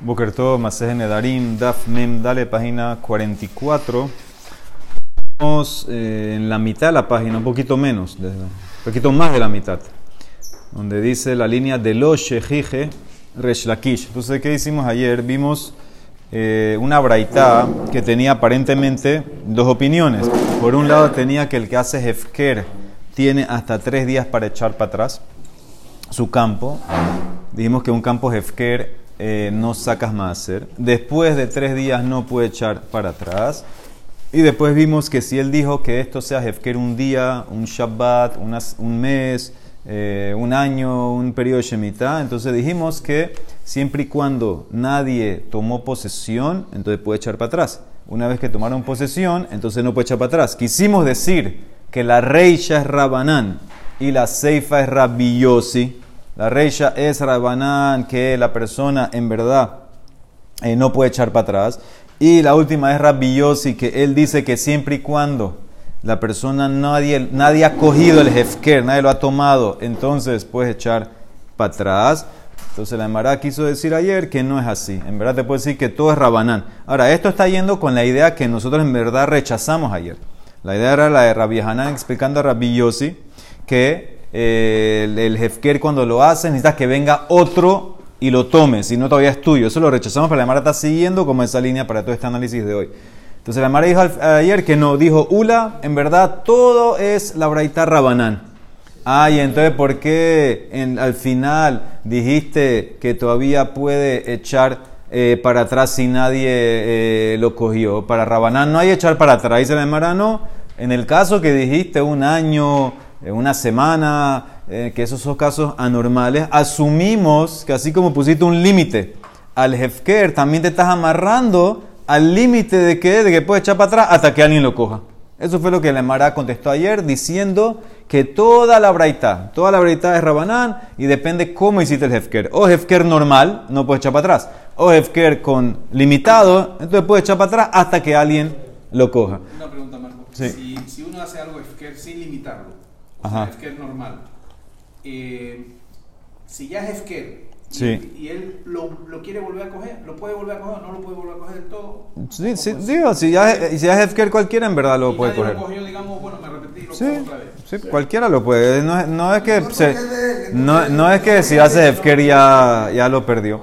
Bokerto, Maseje Nedarim, Daf Mem, dale, página 44. Estamos eh, en la mitad de la página, un poquito menos, de- un poquito más de la mitad, donde dice la línea de lo Shejije Resh Lakish. Entonces, ¿qué hicimos ayer? Vimos eh, una braita que tenía aparentemente dos opiniones. Por un lado, tenía que el que hace Hefker tiene hasta tres días para echar para atrás su campo. Dijimos que un campo Hefker eh, no sacas hacer. Después de tres días no puede echar para atrás. Y después vimos que si él dijo que esto sea Hefker un día, un Shabbat, un mes, eh, un año, un periodo de Shemitah, entonces dijimos que siempre y cuando nadie tomó posesión, entonces puede echar para atrás. Una vez que tomaron posesión, entonces no puede echar para atrás. Quisimos decir que la reisha es Rabanán y la Seifa es Rabbi Yossi. La reisha es Rabanán, que la persona en verdad eh, no puede echar para atrás. Y la última es Rabbi Yossi, que él dice que siempre y cuando la persona, nadie, nadie ha cogido el hefker, nadie lo ha tomado, entonces puedes echar para atrás. Entonces la Emara quiso decir ayer que no es así. En verdad te puedo decir que todo es Rabanán. Ahora, esto está yendo con la idea que nosotros en verdad rechazamos ayer. La idea era la de Rabbi Hanan explicando a Rabbi que el, el hefker cuando lo haces necesitas que venga otro y lo tome, si no todavía es tuyo. Eso lo rechazamos, pero la Mara está siguiendo como esa línea para todo este análisis de hoy. Entonces la Mara dijo ayer que no, dijo Ula, en verdad todo es la Braita Rabanán. Ay, entonces ¿por qué en- al final dijiste que todavía puede echar eh, para atrás si nadie eh, lo cogió? Para Rabanán no hay echar para atrás, dice la Mara, no. En el caso que dijiste un año, una semana, eh, que esos son casos anormales, asumimos que así como pusiste un límite al Hefker, también te estás amarrando al límite de que, de que puedes echar para atrás hasta que alguien lo coja. Eso fue lo que la Mara contestó ayer, diciendo que toda la braita, toda la braita es Rabanán y depende cómo hiciste el Hefker. O Hefker normal, no puedes echar para atrás. O Hefker con limitado, entonces puedes echar para atrás hasta que alguien lo coja. Una pregunta, Marco. Sí. Si, si uno hace algo Efker sin limitarlo, o Ajá. sea, Efker normal, eh, si ya es Efker y, Sí. y él lo, lo quiere volver a coger, ¿lo puede volver a coger o no lo puede volver a coger del todo? Sí, ¿O sí, pues, digo, si ya, es- si ya es Hefker cualquiera, en verdad lo y puede nadie coger. lo cogió, digamos, bueno, me repetí, lo Sí, cojo otra vez. sí, cualquiera lo puede. No, es- no es que se- no, no es que si hace Hefker ya, ya lo perdió.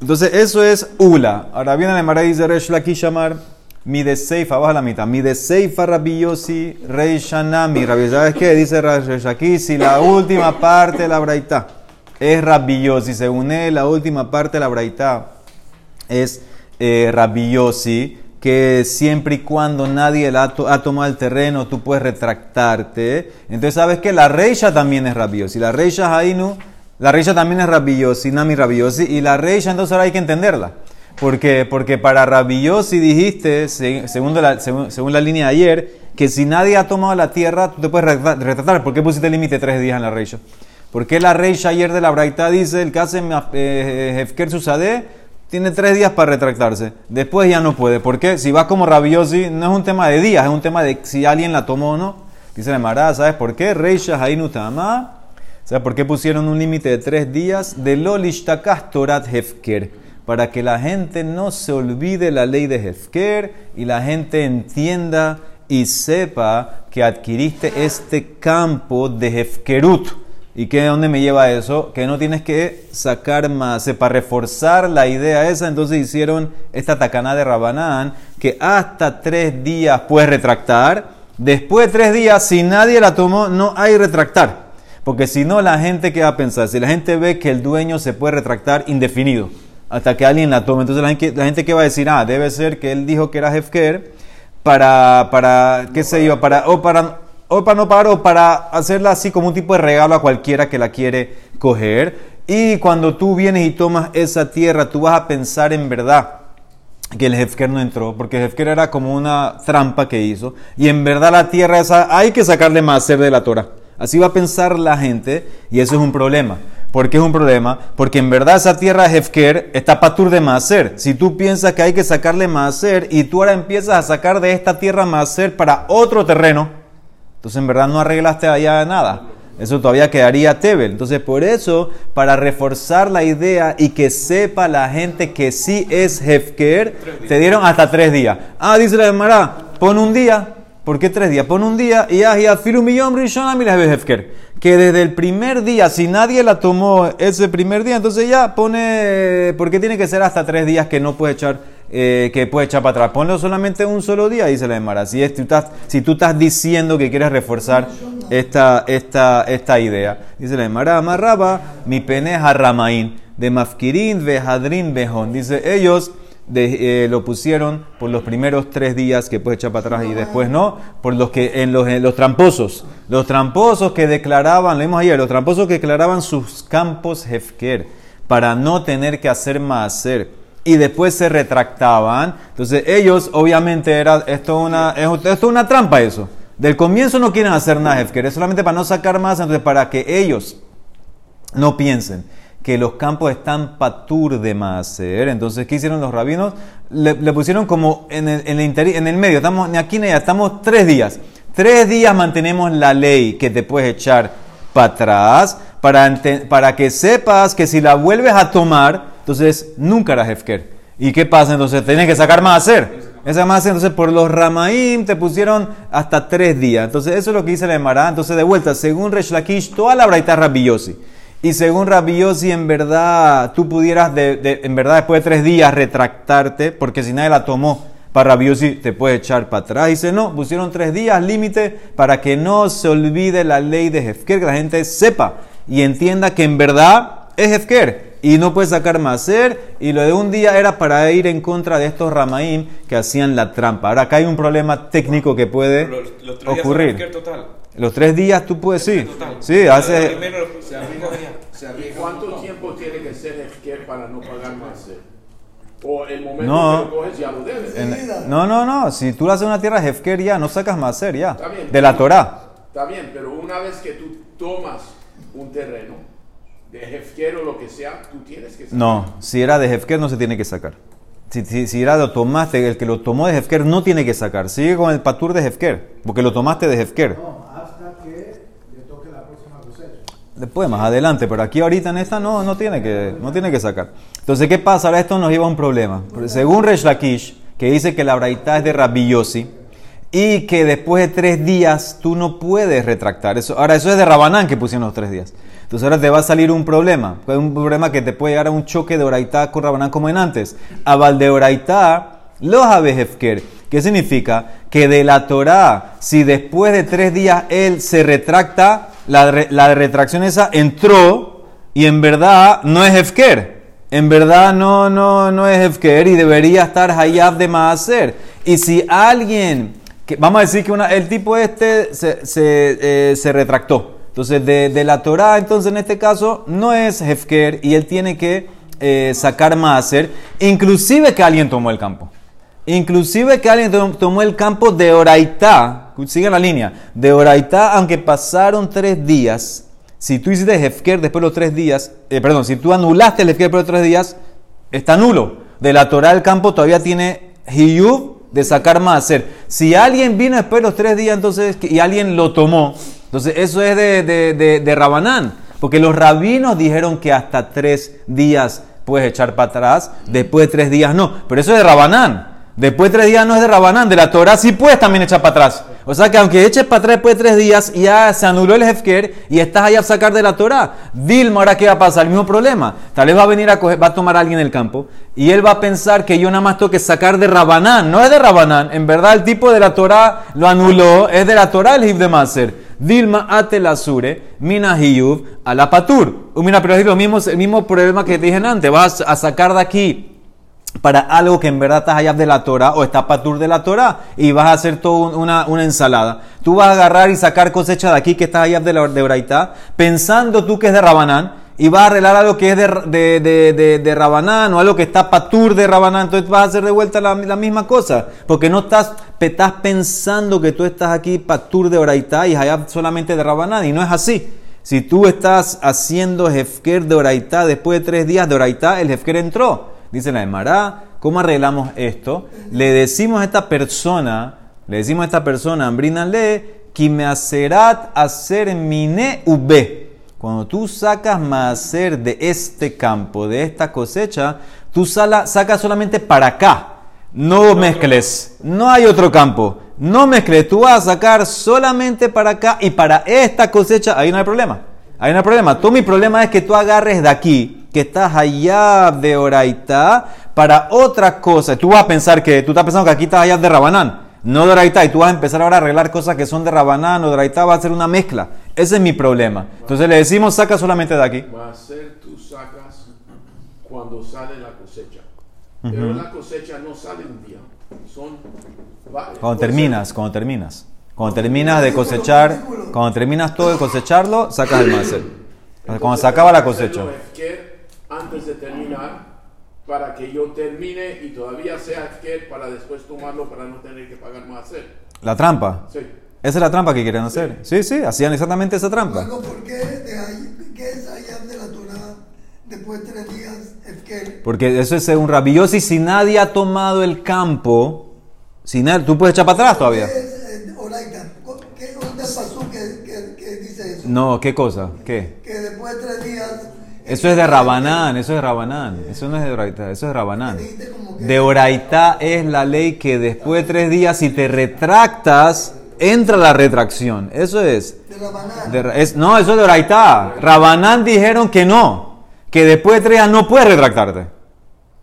Entonces, eso es Ula. Ahora viene la Mara y dice Resh mi de Seifa, baja la mitad. Mi de Seifa Rabbi Yossi, Rey Shanami. Rabbi, ¿sabes qué? Dice Resh Lakish, si la última parte de la Braita es Rabbi según él, la última parte de la Braita es eh, que siempre y cuando nadie la ha, to- ha tomado el terreno, tú puedes retractarte. Entonces, ¿sabes que La reisha también es Rabbi Yossi. La reisha Hainu, la reisha también es Rabbi Yossi, Nami Rabbi. Y la reisha, entonces ahora hay que entenderla. ¿Por qué? Porque para Rabbi Yossi dijiste, se- según la, según, según la línea de ayer, que si nadie ha tomado la tierra, tú te puedes retra- retratar. ¿Por qué pusiste el límite tres días en la reisha? Porque la reisha ayer de la Braita dice, el hace eh, Hefker Susadeh, tiene tres días para retractarse. Después ya no puede. ¿Por qué? Si va como rabiosi, no es un tema de días, es un tema de si alguien la tomó o no. Dice la Mará, ¿sabes por qué? Reisha Hainu Tama. ¿Sabes por qué pusieron un límite de tres días? De Lolishtakas Torat Hefker. Para que la gente no se olvide la ley de Hefker y la gente entienda y sepa que adquiriste este campo de Hefkerut. ¿Y qué, dónde me lleva eso? Que no tienes que sacar más. Eh, Para reforzar la idea esa, entonces hicieron esta tacana de Rabanán, que hasta tres días puedes retractar. Después de tres días, si nadie la tomó, no hay retractar. Porque si no, la gente, ¿qué va a pensar? Si la gente ve que el dueño se puede retractar indefinido, hasta que alguien la tome, entonces la gente, ¿qué va a decir? Ah, debe ser que él dijo que era Hefker para, para qué sé yo, para, o para, o para no pagar, o para hacerla así como un tipo de regalo a cualquiera que la quiere coger. Y cuando tú vienes y tomas esa tierra, tú vas a pensar en verdad que el Hefker no entró, porque el Hefker era como una trampa que hizo, y en verdad la tierra esa hay que sacarle más ser de la Torah. Así va a pensar la gente, y eso es un problema. ¿Por qué es un problema? Porque en verdad esa tierra Hefker está patur de Maser. Si tú piensas que hay que sacarle Maser y tú ahora empiezas a sacar de esta tierra Maser para otro terreno, entonces en verdad no arreglaste allá nada. Eso todavía quedaría Tebel. Entonces, por eso, para reforzar la idea y que sepa la gente que sí es Hefker, te dieron hasta tres días. Ah, dice la Gemara, pon un día. ¿Por qué tres días? Pon un día y. Que desde el primer día, si nadie la tomó ese primer día, entonces ya pone, ¿por qué tiene que ser hasta tres días que no puede echar eh, que puede echar para atrás. Ponlo solamente un solo día, dice la Emara. Si, tú estás, si tú estás diciendo que quieres reforzar esta, idea, dice la Emara, amarraba mi pene harramain de mafkirin vejadrin bejón. Dice, ellos eh, lo pusieron por los primeros tres días que puede echar para atrás y después no, por los que en los, en los tramposos. Los tramposos que declaraban, leímos ayer, los tramposos que declaraban sus campos hefker para no tener que hacer más hacer y después se retractaban. Entonces ellos, obviamente, era esto una, esto es una trampa eso. Del comienzo no quieren hacer nada, es solamente para no sacar más, entonces para que ellos no piensen que los campos están patur de maser. Entonces, ¿qué hicieron los rabinos? Le, pusieron como en el, en, en el medio, estamos aquí ni allá, estamos tres días. Tres días mantenemos la ley que te puedes echar para atrás para, para que sepas que si la vuelves a tomar, entonces nunca era Hefker. ¿Y qué pasa? Entonces tienes que sacar más hacer. Esa más. Entonces por los Ramaim te pusieron hasta tres días. Entonces eso es lo que dice la Emara. Entonces de vuelta, según Resh Lakish, toda la braita es Y según Rabbi en verdad tú pudieras, de, en verdad después de tres días, retractarte, porque si nadie la tomó para Rabbi te puede echar para atrás. Dice, no, pusieron tres días límite para que no se olvide la ley de Hefker, que la gente sepa y entienda que en verdad es Hefker y no puede sacar maser, y lo de un día era para ir en contra de estos ramaín que hacían la trampa. Ahora acá hay un problema técnico que puede los, tres ocurrir. Total. Los tres días tú puedes, sí. Sí, hace... ¿Cuánto tiempo tiene que ser Hefker para no pagar maser? O el momento no, que lo coges ya lo debes. no, no, no. Si tú haces una tierra Hefker ya, no sacas maser ya. de la Torah. Está bien, pero una vez que tú tomas un terreno, de Hefker o lo que sea, tú tienes que sacar. No, si era de Hefker no se tiene que sacar. Si, si, si era lo tomaste, el que lo tomó de Hefker no tiene que sacar. Sigue con el patur de Hefker, porque lo tomaste de Hefker. No, hasta que le toque la próxima cosecha. Después, más adelante, pero aquí ahorita en esta no, no, tiene, que, no tiene que sacar. Entonces, ¿qué pasa? Ahora esto nos lleva a un problema. Según Resh Lakish, que dice que la braita es de Rabbi Yossi, y que después de tres días tú no puedes retractar. Eso, ahora, eso es de Rabanán que pusieron los tres días. Entonces ahora te va a salir un problema. Un problema que te puede llegar a un choque de Oraitá con Rabanán como en antes. A de Oraitá, los Hefker. ¿Qué significa? Que de la Torah, si después de tres días él se retracta, la, la retracción esa entró y en verdad no es Hefker. En verdad no, no, no es Hefker y debería estar Hayab de Maaser. Y si alguien, que, vamos a decir que una, el tipo este se, se, eh, se retractó entonces, de, la Torah, entonces en este caso, no es Hefker y él tiene que eh, sacar Maaser, inclusive que alguien tomó el campo. Inclusive que alguien tomó el campo de Oraitá, sigue la línea, de Oraitá, aunque pasaron tres días, si tú hiciste Hefker después de los tres días, eh, perdón, si tú anulaste el Hefker después de los tres días, está nulo. De la Torah el campo todavía tiene Hiyub de sacar Maaser. Si alguien vino después de los tres días entonces y alguien lo tomó, entonces, eso es de, de, de, Rabanán, porque los rabinos dijeron que hasta tres días puedes echar para atrás, después de tres días no. Pero eso es de Rabanán. Después de tres días no es de Rabanán, de la Torah sí puedes también echar para atrás. O sea que aunque eches para atrás después de tres días, ya se anuló el Hefker y estás ahí a sacar de la Torah. Dilma, ahora qué va a pasar, el mismo problema. Tal vez va a venir a coger, va a tomar a alguien en el campo y él va a pensar que yo nada más tengo que sacar de Rabanán. No es de Rabanán. En verdad el tipo de la Torah lo anuló, es de la Torah el Hif de Maser. Dilma atelasure, mina hiyuv, a la patur. Mira, pero es lo mismo, el mismo problema que te dije antes. Vas a sacar de aquí para algo que en verdad estás allá de la Torah o está patur de la Torah y vas a hacer toda una, una, ensalada. Tú vas a agarrar y sacar cosecha de aquí que está allá de la de pensando tú que es de Rabanán y vas a arreglar algo que es de, de, de, de, Rabanán o algo que está patur de Rabanán, entonces vas a hacer de vuelta la, misma cosa, porque no estás, estás pensando que tú estás aquí patur de Oraitá y allá solamente de Rabanán y no es así. Si tú estás haciendo Hefker de Oraitá después de tres días de Oraitá, el Hefker entró. Dice la Emara, ¿cómo arreglamos esto? Le decimos a esta persona, le decimos a esta persona, ambrínale, Kimeaserat hacer mine ube. Cuando tú sacas maaser de este campo, de esta cosecha, tú sala- sacas solamente para acá. No mezcles. No hay otro campo. No mezcles. Tú vas a sacar solamente para acá y para esta cosecha. Ahí no hay problema. Ahí no hay problema. Tú mi problema es que tú agarres de aquí, que estás allá de Oraitá, para otra cosa. Tú vas a pensar que, tú estás pensando que aquí estás allá de Rabanán, no de Oraitá, y tú vas a empezar ahora a arreglar cosas que son de Rabanán o de Oraitá, va a ser una mezcla. Ese es mi problema. Entonces le decimos, saca solamente de aquí. Va a ser tú sacas cuando sale la cosecha. Pero la cosecha no sale un día. Son Cuando terminas, cuando terminas. Cuando terminas de cosechar, cuando terminas todo de cosecharlo, sacas el ser- Cuando se acaba la cosecha. Antes de terminar para que yo termine y todavía sea Hefker para después tomarlo para no tener que pagar más hacer. La trampa. Sí. Esa es la trampa que quieren hacer. Sí, sí, hacían exactamente esa trampa. Luego, ¿por qué, de ahí, qué es allá de la Torah después de tres días Efker? Porque eso es un rabioso y si nadie ha tomado el campo, si nadie, tú puedes echar para atrás todavía. ¿Qué es eh, Oraita? ¿Qué, ¿Dónde pasó que, que, que dice eso? No, ¿qué cosa? ¿Qué? Que después de tres días... Eso es de Rabanán, eso es de Rabanán. Eso no es de Oraitá, eso es de Rabanán. De Oraitá es la ley que después de tres días, si te retractas, entra la retracción. Eso es. De es- no, eso es de Oraitá. Rabanán dijeron que no, que después de tres días no puedes retractarte.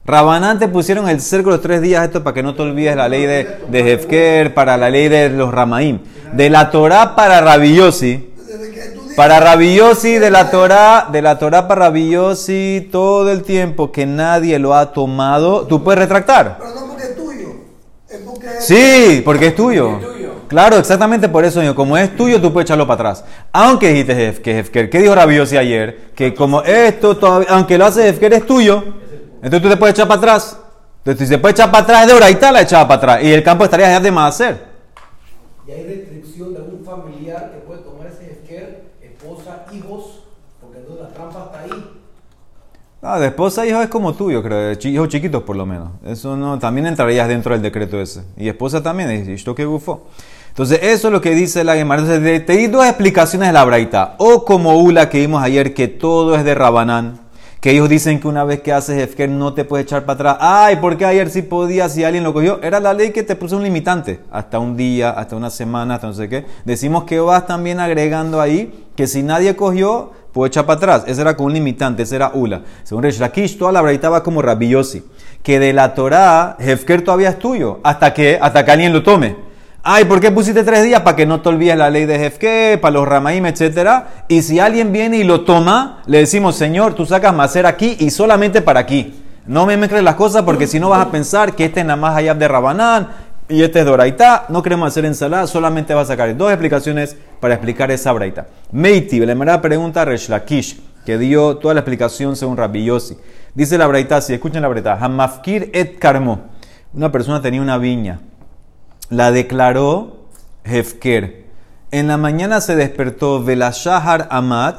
Rabanán te pusieron el cerco los tres días esto para que no te olvides la ley de, de Hefker, para la ley de los Ramaim. De la Torá para Rabiosi, Desde que tú dices- para Rabiosi de la Torá, de la Torá para Rabiosi, todo el tiempo que nadie lo ha tomado, tú puedes retractar. Pero no porque es tuyo. Es porque... Sí, porque es tuyo. Es tuyo. Claro, exactamente por eso, yo, como es tuyo, tú puedes echarlo para atrás. Aunque dijiste Hefker, ¿qué dijo Rabiosi ayer? Que como esto, todavía, aunque lo hace Hefker, es tuyo, entonces tú te puedes echar para atrás. Entonces, si se puede echar para atrás, es de Oraitá la echaba para atrás. Y el campo estaría ya de más hacer. Y hay restricción de algún familiar que puede tomar ese esquer, esposa, hijos, porque entonces la trampa está ahí. Ah, de esposa e hijo es como tuyo, creo, hijos chiquitos por lo menos. Eso no, también entrarías dentro del decreto ese. Y esposa también, es esto que bufó. Entonces, eso es lo que dice la Gemara. Entonces, te di dos explicaciones de la braita. O como Ula que vimos ayer, que todo es de Rabanán. Que ellos dicen que una vez que haces Efker no te puedes echar para atrás. Ay, ¿por qué ayer sí podía si alguien lo cogió? Era la ley que te puso un limitante. Hasta un día, hasta una semana, hasta no sé qué. Decimos que vas también agregando ahí que si nadie cogió, puede echar para atrás. Ese era con un limitante, ese era Ula. Según Resh Lakish, toda la braita va como Rabiosi. Que de la Torah, Hefker todavía es tuyo. Hasta que, hasta que alguien lo tome. Ay, ¿por qué pusiste tres días? Para que no te olvides la ley de Jefke, para los Ramaim, etc. Y si alguien viene y lo toma, le decimos, Señor, tú sacas macer aquí y solamente para aquí. No me mezcles las cosas porque si no vas a pensar que este es nada más Hayab de Rabanán y este es de Oraitá. No queremos hacer ensalada, solamente va a sacar dos explicaciones para explicar esa Braita. Meiti, la primera pregunta, Resh Lakish, que dio toda la explicación según Rabbi Yossi. Dice la Braita, si escuchen la Braita, Hamafkir et Karmo. Una persona tenía una viña la declaró Hefker. En la mañana se despertó Velashahar Amad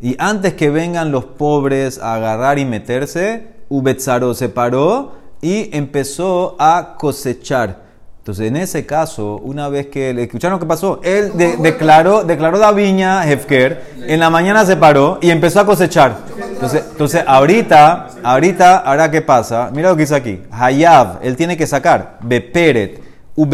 y antes que vengan los pobres a agarrar y meterse, Ubetzaro se paró y empezó a cosechar. Entonces, en ese caso, una vez que le escucharon qué pasó, él de- declaró, declaró la viña Hefker, en la mañana se paró y empezó a cosechar. Entonces, entonces ahorita, ahorita, ahora qué pasa, mira lo que dice aquí, Hayab, él tiene que sacar, Beperet,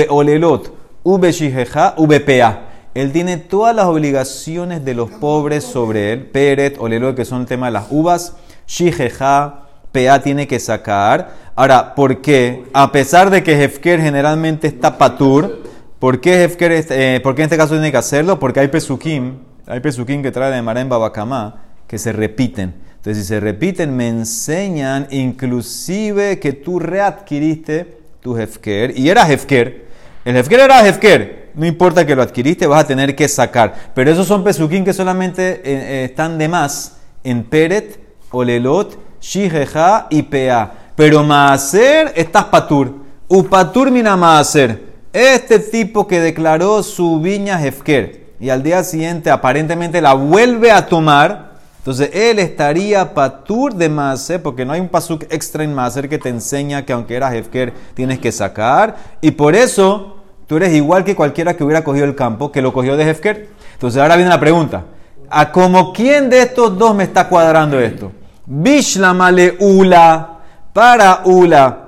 Olelot, Ube Shijeja, Ube Pea. Él tiene todas las obligaciones de los pobres sobre él. Peret, Olelot, que son el tema de las uvas. Shijeja, Pea tiene que sacar. Ahora, ¿por qué? A pesar de que Hefker generalmente está patur, ¿por qué Hefker, eh, por qué en este caso tiene que hacerlo? Porque hay pesukim, hay pesukim que trae de Marén Babacamá, que se repiten. Entonces, si se repiten, me enseñan inclusive que tú readquiriste tu Hefker. Y era Hefker. El Hefker era Hefker. No importa que lo adquiriste, vas a tener que sacar. Pero esos son pesukim que solamente eh, eh, están de más en Peret, Olelot, Shijeja y Pea. Pero Maaser estás patur. Upatur mina Maaser. Este tipo que declaró su viña Hefker y al día siguiente aparentemente la vuelve a tomar, entonces él estaría patur de Maaser, porque no hay un pasuk extra en Maaser que te enseña que aunque eras Hefker tienes que sacar. Y por eso, tú eres igual que cualquiera que hubiera cogido el campo, que lo cogió de Hefker. Entonces ahora viene la pregunta. ¿A como quién de estos dos me está cuadrando esto? Bishlamale Ula, para Ula,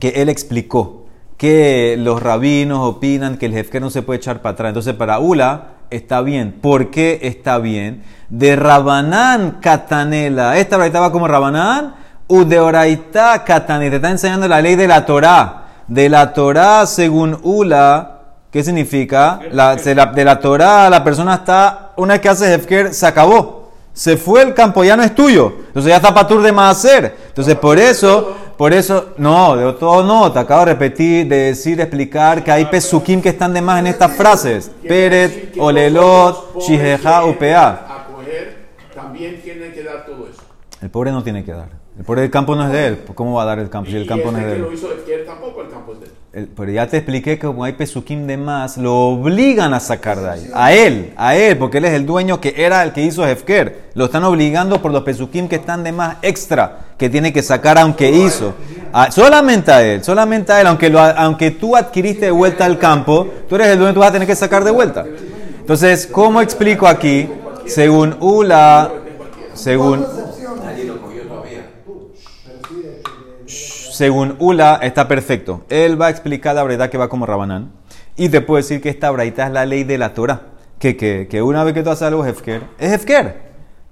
que él explicó que los rabinos opinan que el Hefker no se puede echar para atrás. Entonces para Ula está bien. ¿Por qué está bien? De Rabanán Catanela. Esta braita va como Rabanán. U de Oraita Catanela. Te está enseñando la ley de la Torah. De la Torah según Ula. ¿Qué significa? La, se la- de la Torah la persona está, una vez que hace Hefker, se acabó. Se fue el campo, ya no es tuyo. Entonces ya está patur de más hacer. Entonces por eso, por eso, no, de todo no, te acabo de repetir, de decir, de explicar que hay pesukim que están de más en estas frases. Peret, olelot, shijeja, upea. también tienen que dar todo eso. El pobre no tiene que dar. El pobre del campo no es de él. ¿Cómo va a dar el campo si el campo no es de él? Pero ya te expliqué que como hay pesukim de más, lo obligan a sacar de ahí. A él, a él, porque él es el dueño que era el que hizo Hefker. Lo están obligando por los pesukim que están de más extra, que tiene que sacar aunque hizo. Solamente a él, solamente a él. Aunque, aunque tú adquiriste de vuelta el campo, tú eres el dueño, tú vas a tener que sacar de vuelta. Entonces, ¿cómo explico aquí? Según Ula, según... Nadie lo cogió todavía. Según Ula, está perfecto. Él va a explicar la verdad que va como Rabanán. Y te puedo decir que esta braita es la ley de la Torah. Que, que, que una vez que tú haces algo Hefker, es Hefker.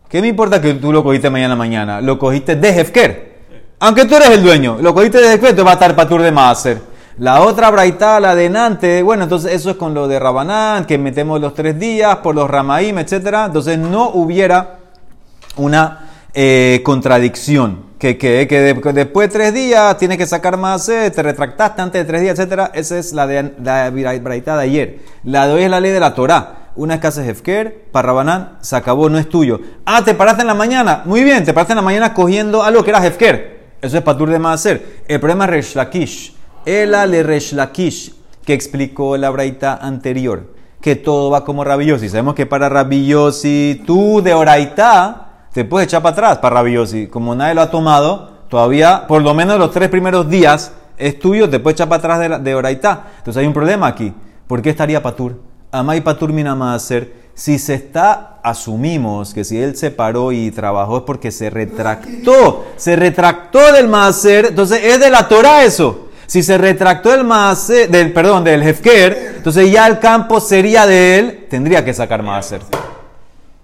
¿Qué me importa que tú lo cogiste mañana mañana? Lo cogiste de Hefker. Aunque tú eres el dueño, lo cogiste de Hefker, te va a estar patur de Maaser. La otra braita, la de Nante, bueno, entonces eso es con lo de Rabanán, que metemos los tres días por los Ramaim, etcétera. Entonces no hubiera una eh, contradicción. Que, que, que de- que después de tres días tienes que sacar más, eh, te retractaste antes de tres días, etcétera. Esa es la de la braita de ayer. La de hoy es la ley de la Torah. Una es que haces Hefker, para Rabanán, se acabó, no es tuyo. Ah, te paraste en la mañana. Muy bien, te paraste en la mañana cogiendo algo que era Hefker. Eso es patur de hacer. El problema es Resh Lakish. El ale Resh Lakish, que explicó la braita anterior. Que todo va como Rabiosi. Sabemos que para Rabiosi, tú de Oraita te puedes echar para atrás para Rabiosi. Como nadie lo ha tomado, todavía, por lo menos los tres primeros días, es tuyo, te puedes echar para atrás de, la-. Entonces hay un problema aquí. ¿Por qué estaría Patur? Amai Patur Minamaser. Si se está, asumimos que si él se paró y trabajó es porque se retractó. Se retractó del Maaser. Entonces es de la Torah eso. Si se retractó del Maaser, del, perdón, del Hefker, entonces ya el campo sería de él, tendría que sacar Maaser.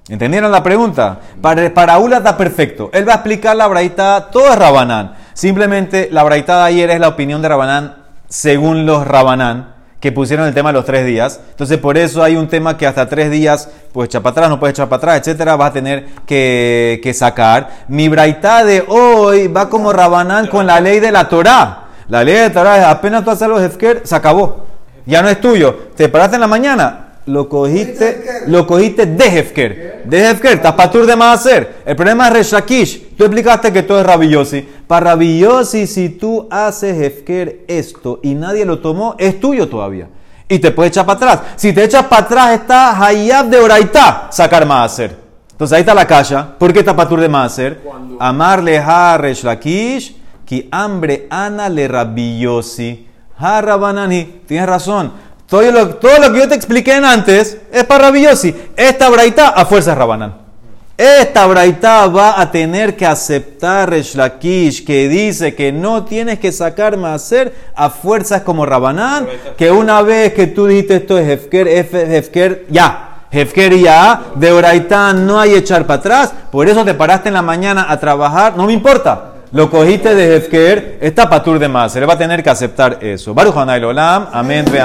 ¿Entendieron la pregunta? Para, para Ula está perfecto. Él va a explicar la braita, todo es Rabanán. Simplemente la braita de ayer es la opinión de Rabanán según los Rabanán, que pusieron el tema de los tres días. Entonces por eso hay un tema que hasta tres días, pues echar para atrás, no puedes echar para atrás, etcétera, vas a tener que, que sacar. Mi braita de hoy va como Rabanán con la ley de la Torá. La ley de la Torá es apenas tú haces los Hefker, se acabó. Ya no es tuyo. Te paraste en la mañana, lo cogiste, lo cogiste de Hefker. De Hefker, estás patur de más hacer. El problema es Reshakish. Tú explicaste que todo es Rabillosi. Para Rabillosi, si tú haces Hefker esto y nadie lo tomó, es tuyo todavía. Y te puedes echar para atrás. Si te echas para atrás, está Hayab de Oraita, sacar más hacer. Entonces ahí está la calla. ¿Por qué está patur de más hacer? Amarle ha Reshlakish, ki hambre ana le Rabillosi. Ha Rabanani. Tienes razón. Todo lo, que yo te expliqué antes es para Rabillosi. Esta braita a fuerza es Rabanán. Esta braita va a tener que aceptar Resh Lakish, que dice que no tienes que sacar hacer a fuerzas como Rabanán, que una vez que tú dijiste esto es Hefker, Hefker, ya. Hefker ya, de Oraitá no hay echar para atrás, por eso te paraste en la mañana a trabajar, no me importa. Lo cogiste de Hefker, está patur de más, se le va a tener que aceptar eso. Baruch Olam, amén, ve amén.